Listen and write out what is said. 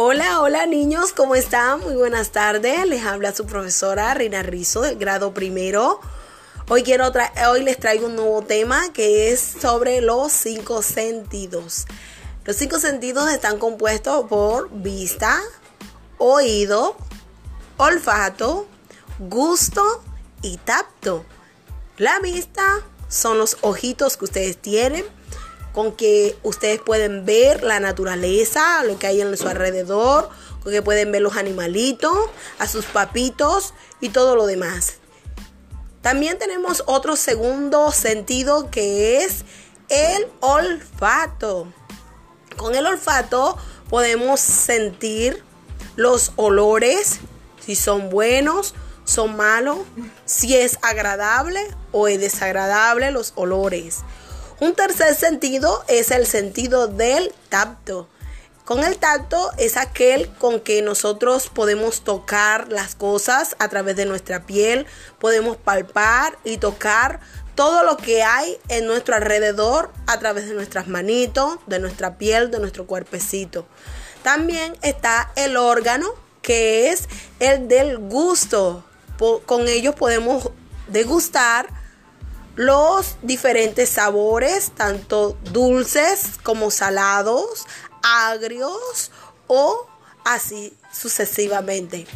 Hola, hola niños, ¿cómo están? Muy buenas tardes. Les habla su profesora Rina Rizo del grado primero. Hoy, hoy les traigo un nuevo tema que es sobre los cinco sentidos. Los cinco sentidos están compuestos por vista, oído, olfato, gusto y tacto. La vista son los ojitos que ustedes tienen con que ustedes pueden ver la naturaleza, lo que hay en su alrededor, con que pueden ver los animalitos, a sus papitos y todo lo demás. También tenemos otro segundo sentido que es el olfato. Con el olfato podemos sentir los olores, si son buenos, son malos, si es agradable o es desagradable los olores. Un tercer sentido es el sentido del tacto. Con el tacto es aquel con que nosotros podemos tocar las cosas a través de nuestra piel, podemos palpar y tocar todo lo que hay en nuestro alrededor a través de nuestras manitos, de nuestra piel, de nuestro cuerpecito. También está el órgano que es el del gusto. Con ello podemos degustar los diferentes sabores, tanto dulces como salados, agrios o así sucesivamente.